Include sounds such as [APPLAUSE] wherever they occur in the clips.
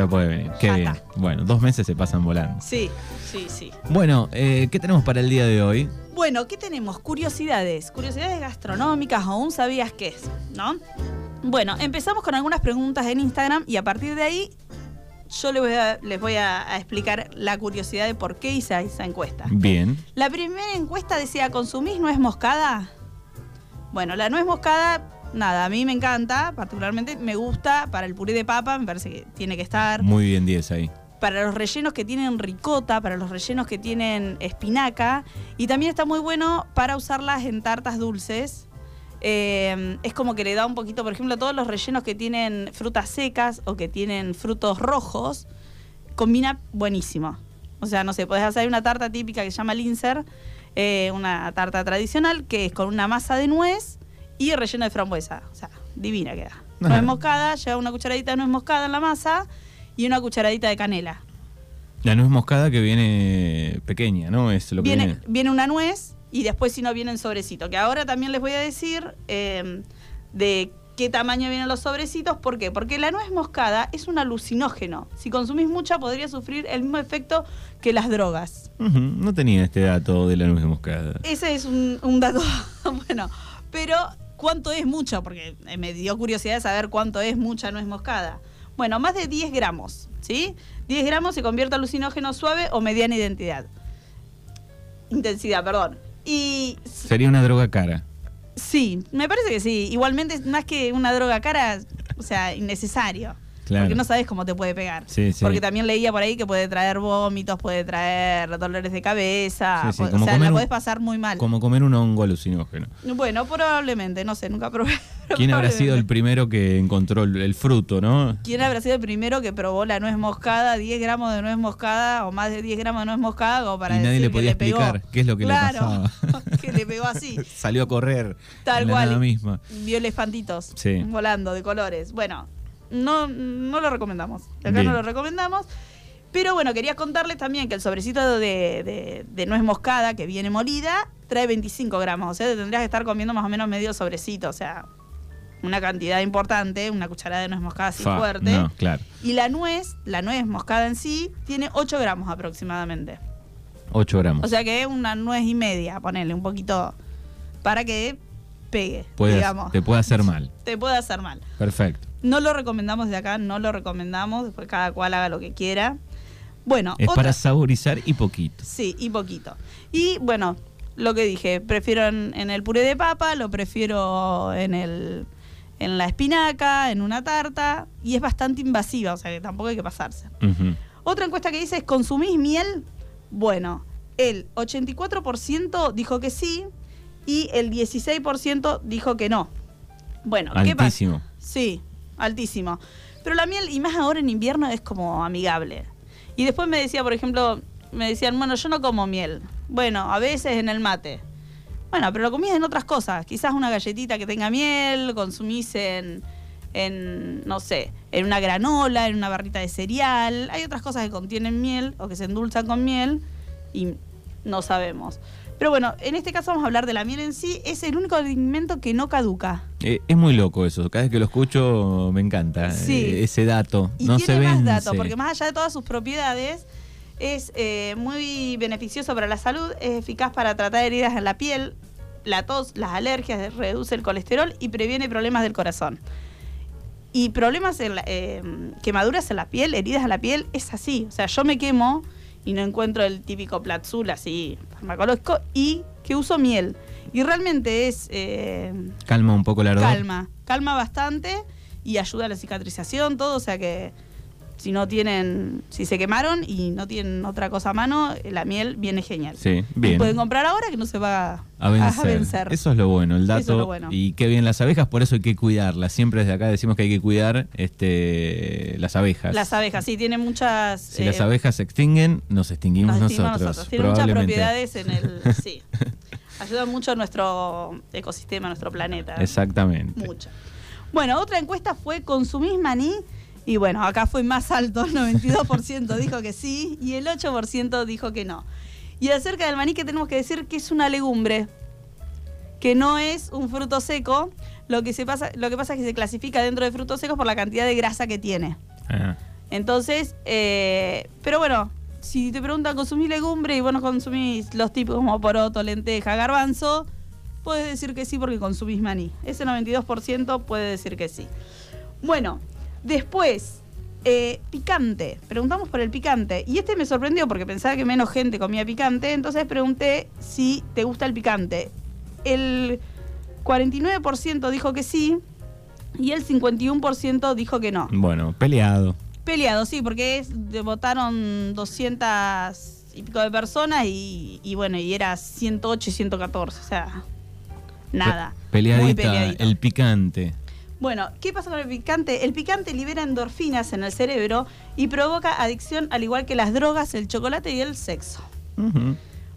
Ya puede venir. Qué bien. Bueno, dos meses se pasan volando. Sí, sí, sí. Bueno, eh, ¿qué tenemos para el día de hoy? Bueno, ¿qué tenemos? Curiosidades. Curiosidades gastronómicas aún sabías qué es, ¿no? Bueno, empezamos con algunas preguntas en Instagram y a partir de ahí yo les voy a, les voy a- a explicar la curiosidad de por qué hice esa encuesta. Bien. La primera encuesta decía, ¿consumís nuez moscada? Bueno, la nuez moscada, nada, a mí me encanta, particularmente me gusta para el puré de papa, me parece que tiene que estar. Muy bien 10 ahí. Para los rellenos que tienen ricota, para los rellenos que tienen espinaca. Y también está muy bueno para usarlas en tartas dulces. Eh, es como que le da un poquito, por ejemplo, todos los rellenos que tienen frutas secas o que tienen frutos rojos, combina buenísimo. O sea, no sé, podés hacer una tarta típica que se llama linzer, eh, una tarta tradicional que es con una masa de nuez y relleno de frambuesa. O sea, divina queda. [LAUGHS] Nuez moscada, lleva una cucharadita de nuez moscada en la masa y una cucharadita de canela. La nuez moscada que viene pequeña, ¿no? Es lo que Viene, viene. viene una nuez y después si no viene en sobrecito. Que ahora también les voy a decir eh, de qué tamaño vienen los sobrecitos. ¿Por qué? Porque la nuez moscada es un alucinógeno. Si consumís mucha podría sufrir el mismo efecto que las drogas. No tenía este dato de la nuez moscada. Ese es un, un dato [LAUGHS] bueno. Pero ¿cuánto es mucho? Porque eh, me dio curiosidad de saber cuánto es mucha nuez moscada. Bueno, más de 10 gramos, ¿sí? 10 gramos se convierte en alucinógeno suave o mediana identidad. Intensidad, perdón. Y Sería una droga cara. sí, me parece que sí. Igualmente, más que una droga cara, o sea, innecesario. Claro. Porque no sabes cómo te puede pegar. Sí, sí. Porque también leía por ahí que puede traer vómitos, puede traer dolores de cabeza. Sí, o sea, la un- podés pasar muy mal. Como comer un hongo alucinógeno. Bueno, probablemente, no sé, nunca probé. [LAUGHS] ¿Quién habrá sido el primero que encontró el, el fruto, no? ¿Quién habrá sido el primero que probó la nuez moscada, 10 gramos de nuez moscada o más de 10 gramos de nuez moscada como para y nadie decir le que podía pegó? explicar qué es lo que Claro, le pasaba. [LAUGHS] que le pegó así. [LAUGHS] Salió a correr. Tal cual. misma. Vio elefantitos Sí. volando de colores. Bueno, no, no lo recomendamos. Acá Bien. no lo recomendamos. Pero bueno, quería contarles también que el sobrecito de, de- de nuez moscada que viene molida trae 25 gramos. O sea, te tendrías que estar comiendo más o menos medio sobrecito. O sea, una cantidad importante, una cucharada de nuez moscada así Fa, fuerte. No, claro. Y la nuez, la nuez moscada en sí, tiene 8 gramos aproximadamente. 8 gramos. O sea que es una nuez y media, ponerle un poquito para que pegue, digamos. te puede hacer mal. [LAUGHS] Te puede hacer mal. Perfecto. No lo recomendamos de acá, no lo recomendamos, después cada cual haga lo que quiera. Bueno, Es otra- para saborizar y poquito. Sí, y poquito. Y bueno, lo que dije, prefiero en, en el puré de papa, lo prefiero en el en la espinaca, en una tarta, y es bastante invasiva, o sea que tampoco hay que pasarse. Otra encuesta que dice es, ¿consumís miel? Bueno, el 84% dijo que sí y el 16% dijo que no. Bueno, ¿qué pasa? Altísimo. Sí, altísimo. Pero la miel, y más ahora en invierno, es como amigable. Y después me decía, por ejemplo, me decían, bueno, yo no como miel. Bueno, a veces en el mate. Bueno, pero lo comís en otras cosas. Quizás una galletita que tenga miel, consumís en, en, no sé, en una granola, en una barrita de cereal. Hay otras cosas que contienen miel o que se endulzan con miel y no sabemos. Pero bueno, en este caso vamos a hablar de la miel en sí. Es el único alimento que no caduca. Eh, es muy loco eso. Cada vez que lo escucho me encanta. Sí. eh, ese dato. Y no se tiene más vence. datos, porque más allá de todas sus propiedades, es eh, muy beneficioso para la salud, es eficaz para tratar heridas en la piel, la tos, las alergias, reduce el colesterol y previene problemas del corazón. Y problemas, en la- eh, quemaduras en la piel, heridas en la piel, es así. O sea, yo me quemo y no encuentro el típico platzul así farmacológico y que uso miel. Y realmente es... eh, Calma un poco el ardor. calma, calma bastante y ayuda a la cicatrización, todo, o sea que si no tienen, si se quemaron y no tienen otra cosa a mano, eh, la miel viene genial. Sí, Y bien. pueden comprar ahora que no se va A vencer. Eso es lo bueno, el dato. Eso es lo bueno. Y qué bien las abejas, por eso hay que cuidarlas. Siempre desde acá decimos que hay que cuidar este, las abejas. Las abejas, sí, tienen muchas... Si eh, las abejas se extinguen, nos extinguimos nos nosotros. Tienen muchas propiedades en el... [LAUGHS] Sí. Ayudan mucho a nuestro ecosistema, a nuestro planeta. Exactamente. Mucho. Bueno, otra encuesta fue ¿consumís maní? Y bueno, acá fue más alto, el 92% dijo que sí y el 8% dijo que no. Y acerca del maní que tenemos que decir que es una legumbre, que no es un fruto seco, lo que, se pasa, lo que pasa es que se clasifica dentro de frutos secos por la cantidad de grasa que tiene. Ah, Entonces, eh, pero bueno, si te preguntan consumir legumbre y vos no consumís los tipos como poroto, lenteja, garbanzo, puedes decir que sí porque consumís maní. Ese 92% puede decir que sí. Bueno, después, eh, picante. Preguntamos por el picante. Y este me sorprendió porque pensaba que menos gente comía picante. Entonces pregunté si te gusta el picante. El 49% dijo que sí y el 51% dijo que no. Bueno, peleado. Peleado, sí, porque es, votaron 200 y pico de personas y, y bueno, y era 108 y 114, o sea, nada. Pe- Peleadita, Muy el picante. Bueno, ¿qué pasa con el picante? El picante libera endorfinas en el cerebro y provoca adicción al igual que las drogas, el chocolate y el sexo.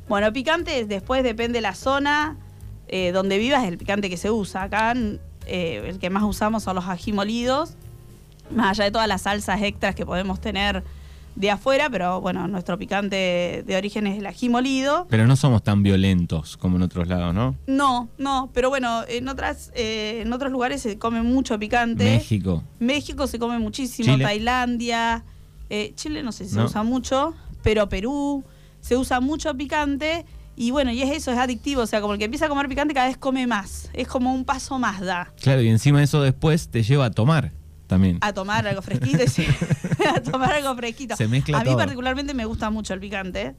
Bueno, picante después depende de la zona eh, donde vivas, el picante que se usa. Acá eh, el que más usamos son los ají molidos, más allá de todas las salsas extras que podemos tener de afuera, pero bueno, nuestro picante de origen es el ají molido. Pero no somos tan violentos como en otros lados, ¿no? No, no, pero bueno, en otras eh, en otros lugares se come mucho picante. México. México se come muchísimo, Chile. Tailandia, eh, Chile no sé si se usa mucho, pero Perú se usa mucho picante y bueno, y es eso, es adictivo, o sea, como el que empieza a comer picante cada vez come más, es como un paso más da. Claro, y encima de eso después te lleva a tomar también. A tomar algo fresquito, y [LAUGHS] sí, [LAUGHS] a tomar algo fresquito. Se mezcla a mí todo. particularmente me gusta mucho el picante,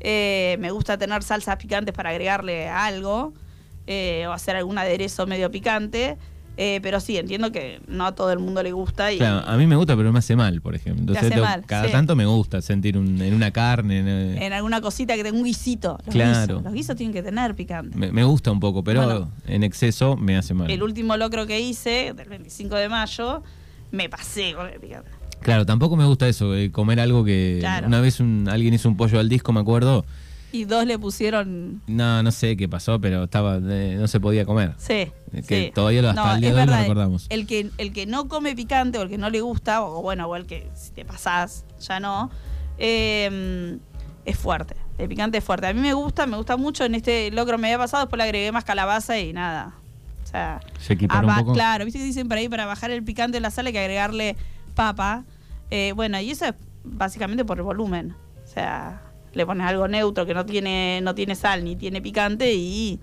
Eh, me gusta tener salsas picantes para agregarle algo eh, o hacer algún aderezo medio picante. Eh, pero sí, entiendo que no a todo el mundo le gusta. Y, Claro, a mí me gusta, pero me hace mal, por ejemplo. Entonces, hace tengo- mal, cada sí. tanto me gusta sentir un- en una carne. en, en alguna cosita que tenga un guisito. Los Claro. guisos, los guisos tienen que tener picante. me, me gusta un poco, pero Bueno. en exceso me hace mal. El último locro que hice, del 25 de mayo, me pasé con el picante. Claro, tampoco me gusta eso, de comer algo que Claro. una vez un- alguien hizo un pollo al disco, me acuerdo. Y dos le pusieron. No, no sé qué pasó, pero estaba eh, no se podía comer. Sí. Que sí. todavía lo- hasta el día de hoy lo recordamos. El que, el que no come picante o el que no le gusta, o bueno, o el que si te pasás, ya no, eh, es fuerte. El picante es fuerte. A mí me gusta, me gusta mucho. En este locro me había pasado, después le agregué más calabaza y nada. O sea, Se un poco. Claro, viste que dicen por ahí para bajar el picante en la sal hay que agregarle papa. Eh, bueno, y eso es básicamente por el volumen. O sea, le pones algo neutro que no tiene, no tiene sal ni tiene picante y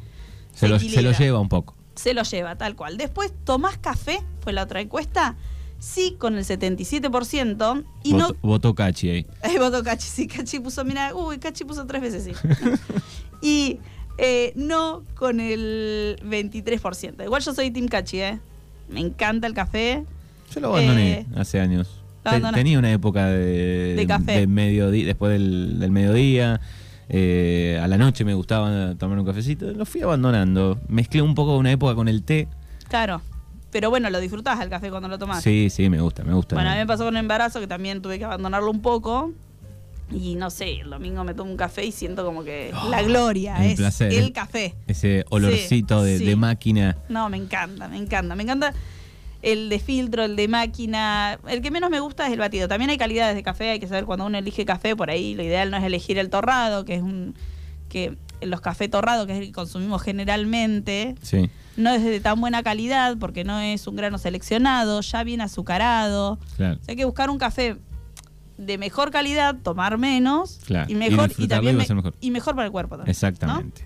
se, lo, se equilibra. lo lleva un poco. Se lo lleva, tal cual. Después, ¿tomás café? Fue la otra encuesta. Sí, con el 77%. Y Votó, votó Cachi ahí. no. Ahí votó Cachi, sí. Cachi puso, mira, uy, Cachi puso tres veces sí. [LAUGHS] [LAUGHS] y eh, no con el 23%. Igual yo soy Team Cachi, ¿eh? Me encanta el café. Yo lo abandoné Eh, hace años. Te- tenía una época de, De café. de mediodía, después del, del mediodía. eh, a la noche me gustaba tomar un cafecito. Lo fui abandonando. Mezclé un poco una época con el té. Claro. Pero bueno, lo disfrutás el café cuando lo tomás. Sí, sí, me gusta, me gusta. Bueno, a mí me pasó con el embarazo que también tuve que abandonarlo un poco. Y no sé, el domingo me tomo un café y siento como que la gloria es placer. el café. Ese olorcito de, sí. de máquina. No, me encanta, me encanta. Me encanta el de filtro, el de máquina. El que menos me gusta es el batido. También hay calidades de café, hay que saber cuando uno elige café, por ahí lo ideal no es elegir el torrado, que es un que los cafés torrados, que es el que consumimos generalmente, Sí. no es de tan buena calidad porque no es un grano seleccionado, ya viene azucarado. Claro. O sea, hay que buscar un café de mejor calidad, tomar menos Claro, y mejor y, también y a me- mejor. y mejor para el cuerpo también. ¿no? Exactamente.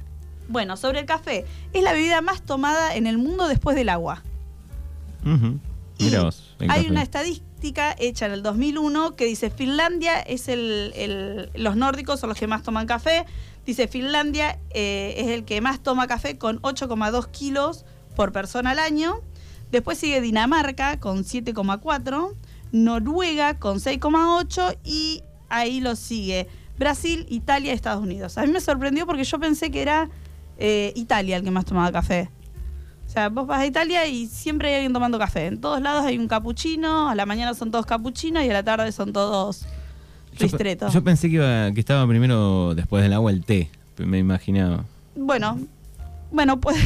Bueno, sobre el café, es la bebida más tomada en el mundo después del agua. Y vos. hay una estadística hecha en el 2001 que dice Finlandia es el, el- los nórdicos son los que más toman café. Dice Finlandia eh, es el que más toma café con 8,2 kilos por persona al año. Después sigue Dinamarca con 7,4, Noruega con 6,8 y ahí lo sigue Brasil, Italia y Estados Unidos. A mí me sorprendió porque yo pensé que era eh, Italia el que más tomaba café. O sea, vos vas a Italia y siempre hay alguien tomando café. En todos lados hay un capuchino, a la mañana son todos capuchinos y a la tarde son todos ristretos. yo pensé que, iba, que estaba primero después del agua el té. Me imaginaba. Bueno, bueno, pues.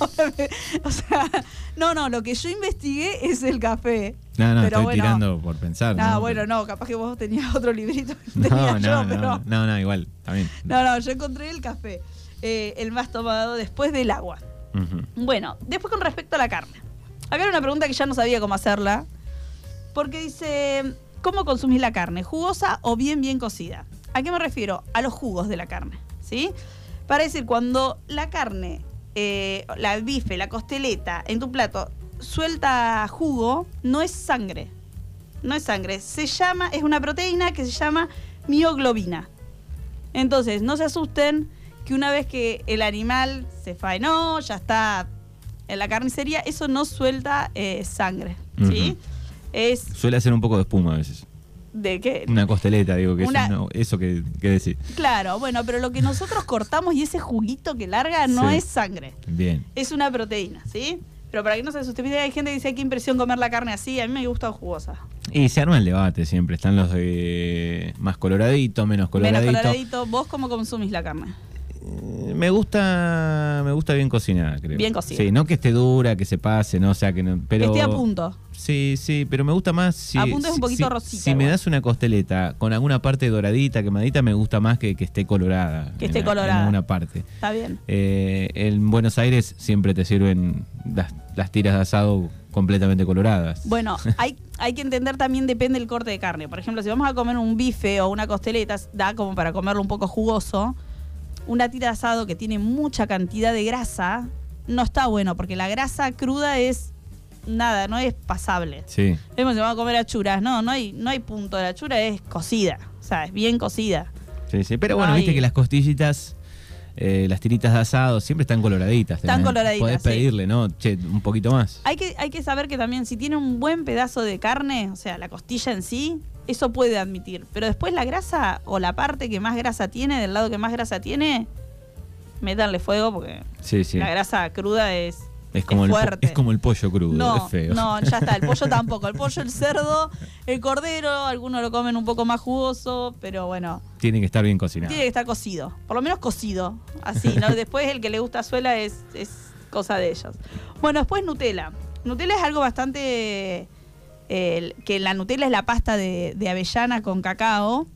[LAUGHS] o sea, no, no, lo que yo investigué es el café. No, no, Pero estoy bueno. tirando por pensar. Ah, ¿no? bueno, no, capaz que vos tenías [LAUGHS] otro librito que No, tenía no, yo, no, pero. no, no, no, igual, también. No, no, yo encontré el café. eh, el más tomado después del agua. Bueno, después con respecto a la carne. Acá era una pregunta que ya no sabía cómo hacerla. Porque dice, ¿Cómo consumís la carne? ¿Jugosa o bien, bien cocida? ¿A qué me refiero? A los jugos de la carne, ¿sí? Para decir, cuando la carne, eh, la bife, la costeleta en tu plato suelta jugo, no es sangre. No es sangre. Se llama, es una proteína que se llama mioglobina. Entonces, no se asusten que una vez que el animal se faenó, ya está en la carnicería, eso no suelta eh, sangre. ¿sí? Es Suele hacer un poco de espuma a veces. de que. Una costeleta, digo, que Una- eso, no- eso que, que decir. Claro, bueno, pero lo que nosotros cortamos y ese juguito que larga no Sí. es sangre, Bien. es una proteína, ¿sí? Pero para que no se asusten, hay gente que dice qué impresión comer la carne así, a mí me gusta jugosa. Y se arma el debate siempre. Están los de más coloradito, menos coloradito. Menos coloradito, ¿vos cómo consumís la carne? Eh, Me gusta, me gusta bien cocinada, creo. Bien cocida. Sí, no que esté dura, que se pase, no, o sea que no, pero Que esté a punto. Sí, sí, pero me gusta más si A punto es un poquito si- rosita Si me das una costeleta con alguna parte doradita, quemadita, me gusta más que, que esté colorada. Que esté en colorada. En alguna parte. Está bien. Eh, en Buenos Aires siempre te sirven las, las tiras de asado completamente coloradas. Bueno, [LAUGHS] hay, hay que entender también, depende del corte de carne. Por ejemplo, si vamos a comer un bife o una costeleta, da como para comerlo un poco jugoso. Una tira de asado que tiene mucha cantidad de grasa, no está bueno, porque la grasa cruda es nada, no es pasable. Sí. Vemos si vamos a comer achuras, no, no hay, no hay punto. La achura es cocida, o sea, es bien cocida. Sí, sí. Pero bueno, Ay. viste que las costillitas, eh, las tiritas de asado, siempre están coloraditas. Están coloraditas, Podés sí. pedirle, ¿no? Che, un poquito más. Hay que, hay que saber que también si tiene un buen pedazo de carne, o sea, la costilla en sí, eso puede admitir. Pero después la grasa o la parte que más grasa tiene, del lado que más grasa tiene, métanle fuego porque Sí, sí. la grasa cruda es, Es como, el, po- fuerte. es como el pollo crudo, no, es feo. no, ya está. El pollo [LAUGHS] tampoco. El pollo, el cerdo, el cordero, algunos lo comen un poco más jugoso, pero bueno, Tiene que estar bien cocinado. tiene que estar cocido. Por lo menos cocido. Así, ¿no? [LAUGHS] Después el que le gusta suela es, es cosa de ellos. Bueno, después Nutella. Nutella es algo bastante. eh, que la Nutella es la pasta de, de avellana con cacao.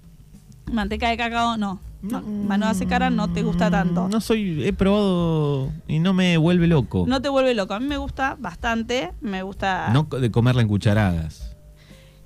Manteca de cacao, no. No mano hace cara, no te gusta tanto. No soy, he probado y no me vuelve loco. No te vuelve loco. A mí me gusta bastante. Me gusta. No de comerla en cucharadas.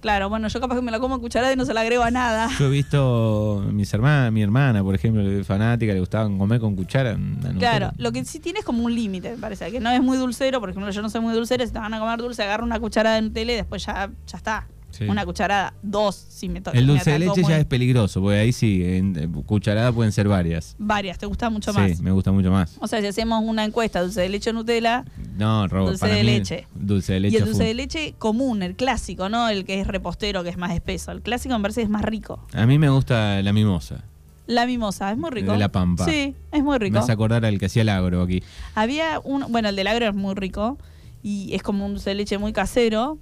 Claro, bueno, yo capaz que me la como en cucharada y no se la agrego a nada. Yo he visto mis hermanas, mi hermana, por ejemplo, fanática, le gustaban comer con cuchara. Claro, lo que sí tiene es como un límite, me parece, que no es muy dulcero, por ejemplo, yo no soy muy dulcera, si te van a comer dulce, agarra una cucharada de Nutella y después ya, ya está. Sí. Una cucharada, dos, si me toca. El dulce de leche muy- ya es peligroso, porque ahí sí, en cucharada pueden ser varias. Varias, te gusta mucho sí, más. me gusta mucho más. O sea, si hacemos una encuesta, dulce de leche o Nutella, No, Robo, Dulce para de mí, leche. Dulce de leche. y el a dulce full. de leche común, el clásico, ¿no? El que es repostero, que es más espeso. El clásico me parece que es más rico. A mí me gusta la mimosa. La mimosa, es muy rico. De La Pampa. Sí, es muy Me rico. hace acordar al que hacía el agro aquí. Había un, bueno, el del agro es muy rico y es como un dulce de leche muy casero.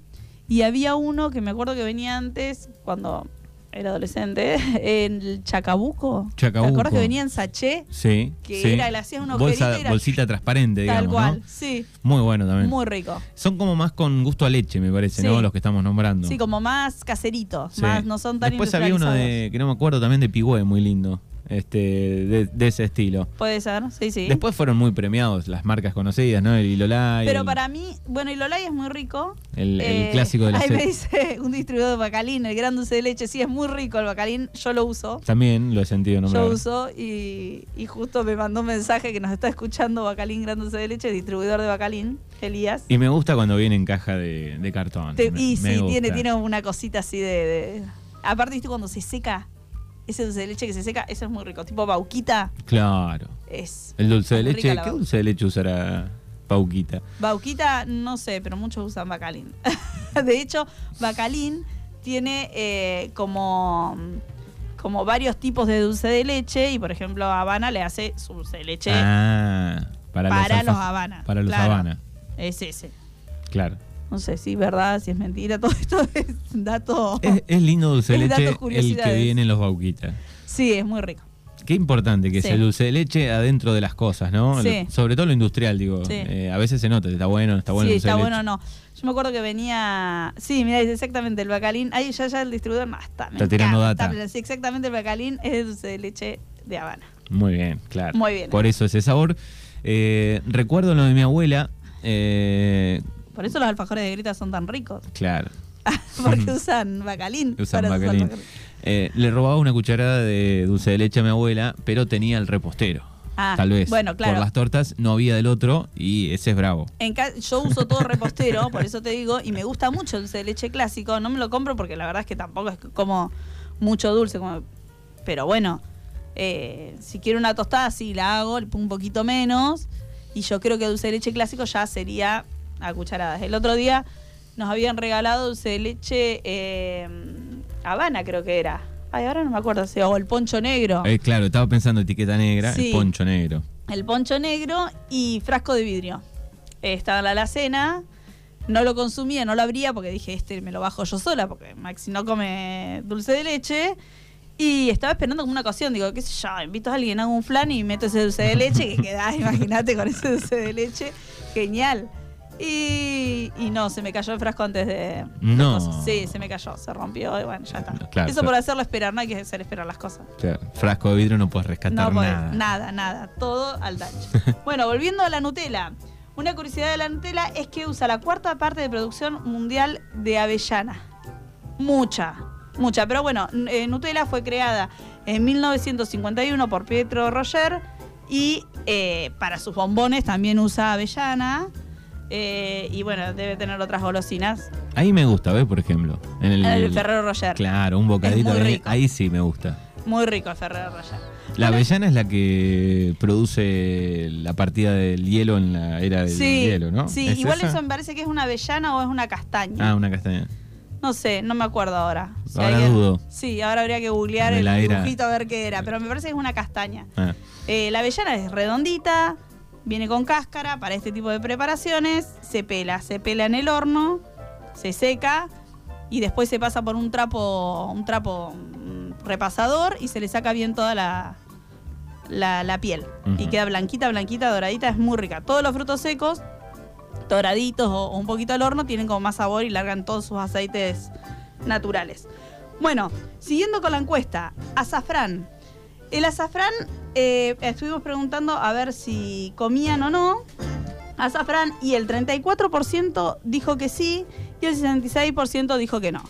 Y había uno que me acuerdo que venía antes, cuando era adolescente, [LAUGHS] en el Chacabuco. Chacabuco. ¿Te acuerdas que venía en sachet? Sí. Que sí. era, le hacías un Bolsa- era- Bolsita transparente, digamos. Tal cual, ¿no? sí. Muy bueno también. Muy rico. Son como más con gusto a leche, me parece, Sí. ¿no? Los que estamos nombrando. Sí, como más caseritos, Sí. más no son tan Después había uno de, que no me acuerdo, también de Pigüe, muy lindo. Este, de, de ese estilo. Puede ser, sí, sí. Después fueron muy premiados las marcas conocidas, ¿no? El Ilolay. Pero el, para mí, bueno, y Lolay es muy rico. el, el Eh, clásico de la Ahí me dice [LAUGHS] un distribuidor de bacalín, el gran dulce de leche. Sí, es muy rico el bacalín, yo lo uso. También lo he sentido nombrar. Yo uso y, y justo me mandó un mensaje que nos está escuchando Bacalín Gran Dulce de Leche, distribuidor de Bacalín, Elías. Y me gusta cuando viene en caja de, de cartón. Te- y me sí, tiene, tiene una cosita así de, de- Aparte, viste, cuando se seca, ese dulce de leche que se seca, eso es muy rico. Tipo bauquita, Claro. es. El dulce de leche, ¿qué dulce de leche usará Pauquita? Bauquita, no sé, pero muchos usan Bacalín. [LAUGHS] de hecho, Bacalín tiene eh, como, como varios tipos de dulce de leche y, por ejemplo, Habana le hace su dulce de leche Ah, para, para los, Habana. Para los claro. Habana, Es ese. claro. No sé si es verdad, si es mentira, [LAUGHS] todo esto es dato. Es, es lindo dulce de Es leche el que viene en los Bauquita. Sí, es muy rico. Qué importante que Sí. el dulce de leche adentro de las cosas, ¿no? Sí. Lo- sobre todo lo industrial, digo. Sí. Eh, a veces se nota, está bueno, no está bueno sí, el dulce está de bueno o leche. no. Yo me acuerdo que venía. Sí, mira, dice exactamente el bacalín. Ahí ya, ya el distribuidor no está. Está tirando encanta, data. pero Sí, exactamente el bacalín es el dulce de leche de Habana. Muy bien, claro. Muy bien. Por eso ese sabor. Eh, recuerdo lo de mi abuela. eh, Por eso los alfajores de grita son tan ricos. claro. [LAUGHS] porque usan bacalín. Usan para usar bacalín. Eh, le robaba una cucharada de dulce de leche a mi abuela, pero tenía el repostero. Ah, Tal vez. bueno, claro. Por las tortas no había del otro y ese es bravo. En yo uso todo repostero, por eso te digo, y me gusta mucho el dulce de leche clásico. No me lo compro porque la verdad es que tampoco es como mucho dulce. como- pero bueno, eh, si quiero una tostada, sí la hago, le pongo un poquito menos. Y yo creo que dulce de leche clásico ya sería a cucharadas. El otro día nos habían regalado dulce de leche eh, Habana, creo que era. Ay, ahora no me acuerdo, si- o el poncho negro. Eh, claro, estaba pensando etiqueta negra, Sí. el poncho negro. el poncho negro y frasco de vidrio. Eh, estaba en la alacena, no lo consumía, no lo abría porque dije, este me lo bajo yo sola, porque Maxi no come dulce de leche. Y estaba esperando como una ocasión, digo, qué sé yo, invito a alguien, hago un flan y meto ese dulce de leche, que queda, [LAUGHS] imagínate, con ese dulce de leche, genial. Y, y no, se me cayó el frasco antes de... No. Sí, se me cayó, se rompió y bueno, ya está. Claro, Eso claro. por hacerlo esperar, no hay que hacer esperar las cosas. Frasco de vidrio no puedes rescatar No nada. nada, nada, todo al touch. [LAUGHS] bueno, volviendo a la Nutella. Una curiosidad de la Nutella es que usa la cuarta parte de producción mundial de avellana. Mucha, mucha. Pero bueno, eh, Nutella fue creada en 1951 por Pietro Roger y eh, para sus bombones también usa avellana. Eh, y bueno, debe tener otras golosinas. Ahí me gusta, ¿ves? Por ejemplo. En el, El Ferrero Roger. Claro, un bocadito. de- rico. ahí sí me gusta. Muy rico el Ferrero Roger. La Bueno, avellana es la que produce la partida del hielo en la era del Sí, hielo, ¿no? sí ¿Es igual esa? eso me parece que es una avellana o es una castaña. Ah, una castaña. No sé, no me acuerdo ahora. Si Ahora dudo. Sí, ahora habría que googlear el dibujito a ver qué era, pero me parece que es una castaña. Ah, Eh, la avellana es redondita, viene con cáscara para este tipo de preparaciones, se pela, se pela en el horno, se seca y después se pasa por un trapo, un trapo mm, repasador y se le saca bien toda la, la, la piel. Y queda blanquita, blanquita, doradita, es muy rica. Todos los frutos secos, doraditos o, o un poquito al horno, tienen como más sabor y largan todos sus aceites naturales. Bueno, siguiendo con la encuesta, azafrán. El azafrán, eh, estuvimos preguntando a ver si comían o no azafrán y el 34% dijo que sí y el 66% dijo que no.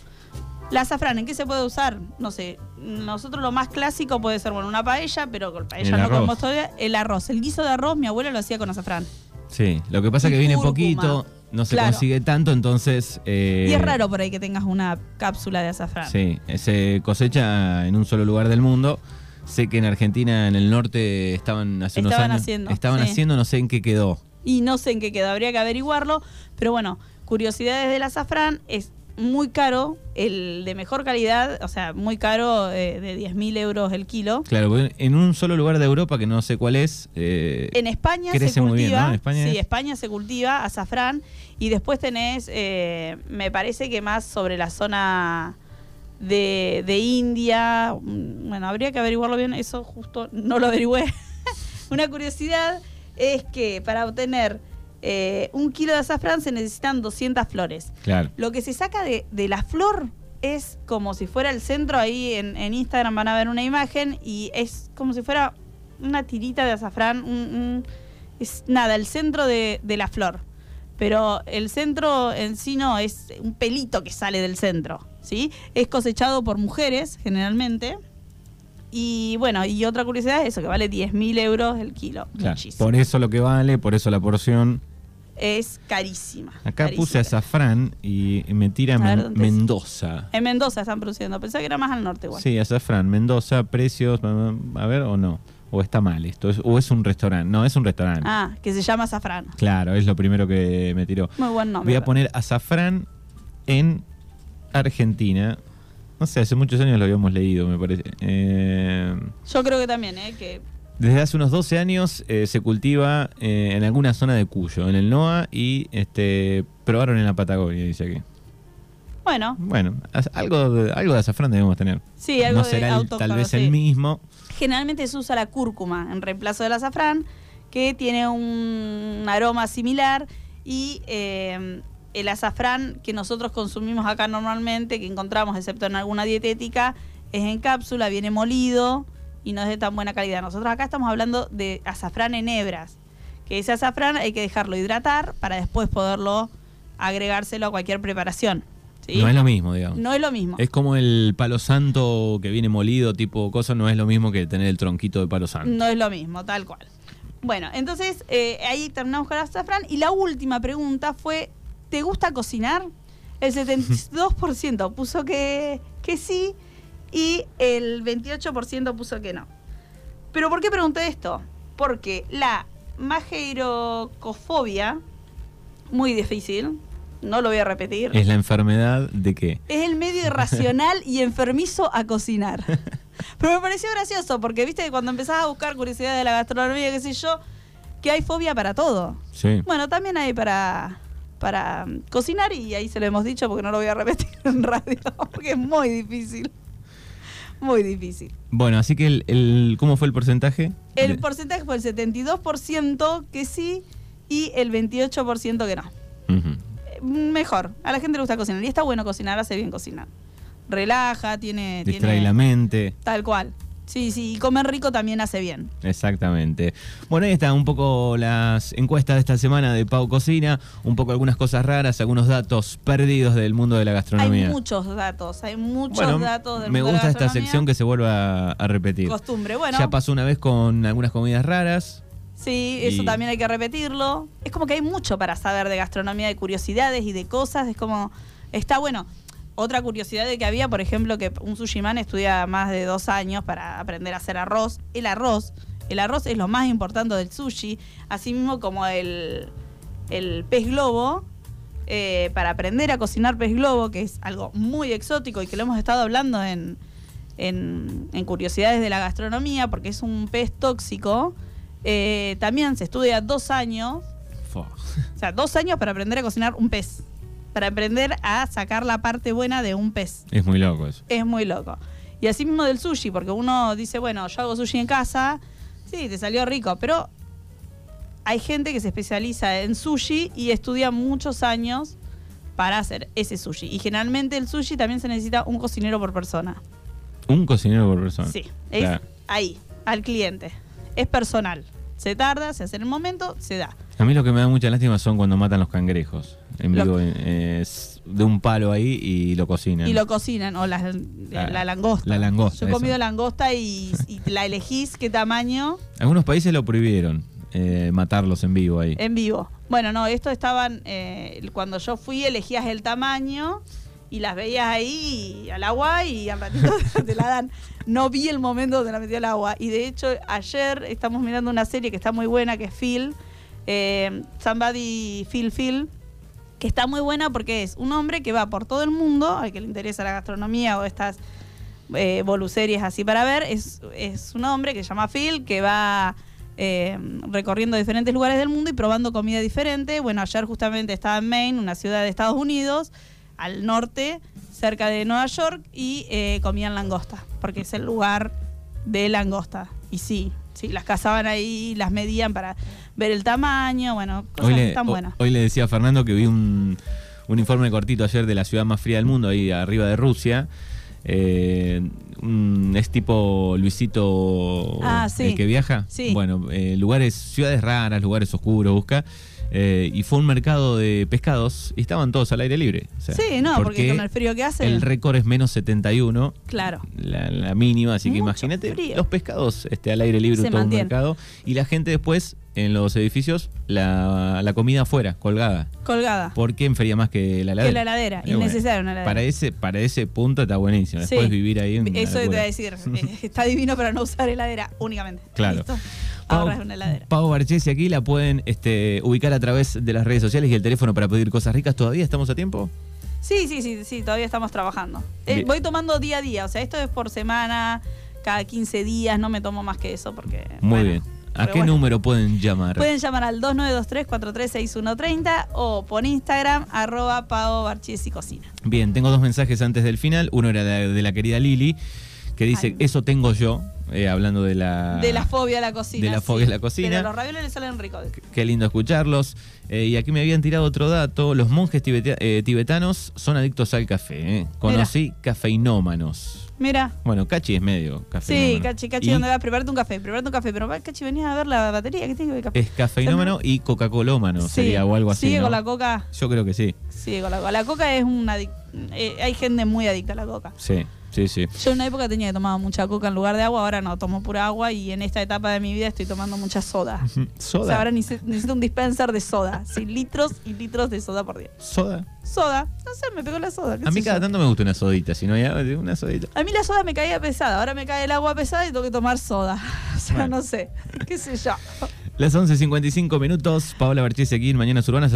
La azafrán, ¿en qué se puede usar? No sé, nosotros lo más clásico puede ser, bueno, una paella, pero con paella El no arroz. comemos todavía. El arroz, el guiso de arroz, mi abuela lo hacía con azafrán. sí, lo que pasa es que viene cúrcuma. poquito, no se Claro. consigue tanto, entonces... eh, y es raro por ahí que tengas una cápsula de azafrán. Sí, se cosecha en un solo lugar del mundo. Sé que en Argentina, en el norte, estaban hace unos Estaban años. haciendo, estaban sí. haciendo, no sé en qué quedó. Y no sé en qué queda, habría que averiguarlo. Pero bueno, curiosidades del azafrán es muy caro, el de mejor calidad, o sea, muy caro, eh, de 10.000 euros el kilo. Claro, porque en un solo lugar de Europa, que no sé cuál es, eh, En España se crece cultiva, muy bien, ¿no? En España sí, es- España se cultiva azafrán y después tenés, eh, me parece que más sobre la zona de, de India, bueno, habría que averiguarlo bien, eso justo no lo averigüé. [LAUGHS] Una curiosidad es que para obtener eh, un kilo de azafrán se necesitan 200 flores. claro. Lo que se saca de, de la flor es como si fuera el centro, ahí en, en Instagram van a ver una imagen y es como si fuera una tirita de azafrán, un- un- es nada, el centro de, de la flor. Pero el centro en sí no, es un pelito que sale del centro, ¿sí? Es cosechado por mujeres generalmente. Y bueno, y otra curiosidad es eso, que vale 10.000 euros el kilo. claro. Muchísimo. Por eso lo que vale, por eso la porción. Es carísima. Acá carísima. puse azafrán y me tira Men-. Mendoza. En Mendoza están produciendo, pensaba que era más al norte igual. Sí, azafrán, Mendoza, precios, a ver o no. O está mal esto, es- o es un restaurante. No, es un restaurante. Ah, que se llama azafrán. Claro, es lo primero que me tiró. Muy buen nombre. Voy a poner azafrán en Argentina. No sé, hace muchos años lo habíamos leído, me parece. Eh, Yo creo que también, ¿eh? Que desde hace unos 12 años eh, se cultiva eh, en alguna zona de Cuyo, en el NOA, y este probaron en la Patagonia, dice aquí. bueno, Bueno, algo de, algo de azafrán debemos tener. sí, algo no de será el- autóctono, tal vez sí. el mismo. Generalmente se usa la cúrcuma en reemplazo del azafrán, que tiene un aroma similar y eh, el azafrán que nosotros consumimos acá normalmente, que encontramos excepto en alguna dietética, es en cápsula, viene molido y no es de tan buena calidad. Nosotros acá estamos hablando de azafrán en hebras, que ese azafrán hay que dejarlo hidratar para después poderlo agregárselo a cualquier preparación. ¿sí? No es lo mismo, digamos. No es lo mismo. Es como el palo santo que viene molido, tipo cosa, no es lo mismo que tener el tronquito de palo santo. No es lo mismo, tal cual. Bueno, entonces eh, ahí terminamos con la azafrán. Y la última pregunta fue, ¿te gusta cocinar? El 72% [LAUGHS] puso que, que sí y el 28% puso que no. ¿Pero por qué pregunté esto? Porque la mageirocofobia, muy difícil, no lo voy a repetir, Es la enfermedad de qué? es el medio irracional y enfermizo a cocinar. [LAUGHS] Pero me pareció gracioso porque, viste, que cuando empezás a buscar curiosidades de la gastronomía, qué sé yo, que hay fobia para todo. Sí. Bueno, también hay para, para mm, cocinar y ahí se lo hemos dicho porque no lo voy a repetir [LAUGHS] en radio, porque es muy difícil. Muy difícil. Bueno, así que el, el- ¿cómo fue el porcentaje? El porcentaje fue el 72% que sí y el 28% que no. Eh, Mejor, a la gente le gusta cocinar y está bueno cocinar, hace bien cocinar. Relaja, tiene... Distrae tiene la mente. Tal cual. Sí, sí, y comer rico también hace bien. Exactamente. Bueno, ahí están un poco las encuestas de esta semana de Pau Cocina, un poco algunas cosas raras, algunos datos perdidos del mundo de la gastronomía. Hay muchos datos, hay muchos bueno, datos del me mundo de la gusta esta gastronomía. sección que se vuelva a repetir. Costumbre, bueno. Ya pasó una vez con algunas comidas raras. Sí, eso Y- también hay que repetirlo. Es como que hay mucho para saber de gastronomía, de curiosidades y de cosas. Es como, está bueno. Otra curiosidad de que había, por ejemplo, que un sushiman estudia más de dos años para aprender a hacer arroz. El arroz, el arroz es lo más importante del sushi, así mismo como el, el pez globo. eh, para aprender a cocinar pez globo, que es algo muy exótico y que lo hemos estado hablando en, en, en curiosidades de la gastronomía, porque es un pez tóxico. Eh, también se estudia dos años, Fua. o sea, dos años para aprender a cocinar un pez, para aprender a sacar la parte buena de un pez. Es muy loco eso. Es muy loco. Y así mismo del sushi, porque uno dice, bueno, yo hago sushi en casa, sí, te salió rico, pero hay gente que se especializa en sushi y estudia muchos años para hacer ese sushi. Y generalmente el sushi también se necesita un cocinero por persona. Un cocinero por persona. Sí, es Claro. ahí, al cliente. Es personal. Se tarda, se hace en el momento, se da. A mí lo que me da mucha lástima son cuando matan los cangrejos. En Lo- vivo, eh, es de un palo ahí y lo cocinan. Y lo cocinan, o la, Ah, la langosta. la langosta, Yo he comido langosta y, y [LAUGHS] la elegís qué tamaño Algunos países lo prohibieron, eh, matarlos en vivo ahí. en vivo. Bueno, no, esto estaban, eh, cuando yo fui elegías el tamaño y las veías ahí al agua y al ratito [LAUGHS] te la dan. No vi el momento donde la metí al agua. Y de hecho, ayer estamos mirando una serie que está muy buena, que es Phil, eh, Somebody Phil Phil, que está muy buena porque es un hombre que va por todo el mundo, al que le interesa la gastronomía o estas eh, así para ver, es, es un hombre que se llama Phil, que va eh, recorriendo diferentes lugares del mundo y probando comida diferente. Bueno, ayer justamente estaba en Maine, una ciudad de Estados Unidos, al norte, cerca de Nueva York, y eh, comían langosta, porque es el lugar de langosta. Y sí, sí, las cazaban ahí, las medían para ver el tamaño, bueno, cosas Hoy le, están ho- buenas. hoy le decía a Fernando que vi un, un informe cortito ayer de la ciudad más fría del mundo, ahí arriba de Rusia. Eh, es tipo Luisito Ah, sí. el que viaja. Sí. Bueno, eh, lugares, ciudades raras, lugares oscuros, busca. Eh, y fue un mercado de pescados y estaban todos al aire libre. O sea, sí, no, porque, con el frío que hace. el récord es menos 71, claro. la, la mínima, así que imagínate frío. los pescados este, al aire libre, Se todo un mantiene. mercado, y la gente después en los edificios, la, la comida afuera, colgada. Colgada. Porque enfría más que la heladera. Que la heladera, Y bueno, innecesario una heladera. Para ese, para ese punto está buenísimo. Después Sí. vivir ahí en Eso te voy a decir. eh, está divino para no usar heladera únicamente. Claro. ¿Listo? Pau, una heladera. Pau Barchesi aquí la pueden este, ubicar a través de las redes sociales y el teléfono para pedir cosas ricas. ¿Todavía estamos a tiempo? Sí, sí, sí, sí, todavía estamos trabajando. Eh, voy tomando día a día, o sea, esto es por semana, cada 15 días, no me tomo más que eso porque... Muy bueno, bien. ¿A qué bueno. número pueden llamar? Pueden llamar al 2923-436130 o por Instagram, arroba Pao Barchiesi Cocina. Bien, tengo dos mensajes antes del final. Uno era de, de la querida Lili, que dice, Ay. eso tengo yo, eh, hablando de la... De la fobia a la cocina. de la sí. fobia a la cocina. Pero los ravioles le salen ricos. Qué lindo escucharlos. Eh, y aquí me habían tirado otro dato. Los monjes tibeta- eh, tibetanos son adictos al café. eh. Conocí cafeinómanos. Mira. Bueno, Cachi es medio cafeinómano. Sí, Cachi, Cachi, Y ¿dónde vas? Preparate un café, preparate un café. Pero Cachi, venías a ver la batería, ¿qué tiene que ver café? Es cafeinómano y Coca-Colómano Sí, sería o algo así. Sigue ¿no? con la coca. Yo creo que sí. Sigue con la coca. La coca es un adic- eh, hay gente muy adicta a la coca. Sí, sí, sí. Yo en una época tenía que tomar mucha coca en lugar de agua, ahora no, tomo pura agua y en esta etapa de mi vida estoy tomando mucha soda. Soda. O sea, ahora necesito un dispenser de soda. Sí, litros y litros de soda por día. Soda. Soda, no sé, me pegó la soda. A mí cada yo. tanto me gusta una sodita, si no hay una sodita. A mí la soda me caía pesada, ahora me cae el agua pesada y tengo que tomar soda. [LAUGHS] O sea, Bueno. no sé, qué sé yo. Las 11.55 minutos, Paola Barchesi aquí en Mañanas Urbanas.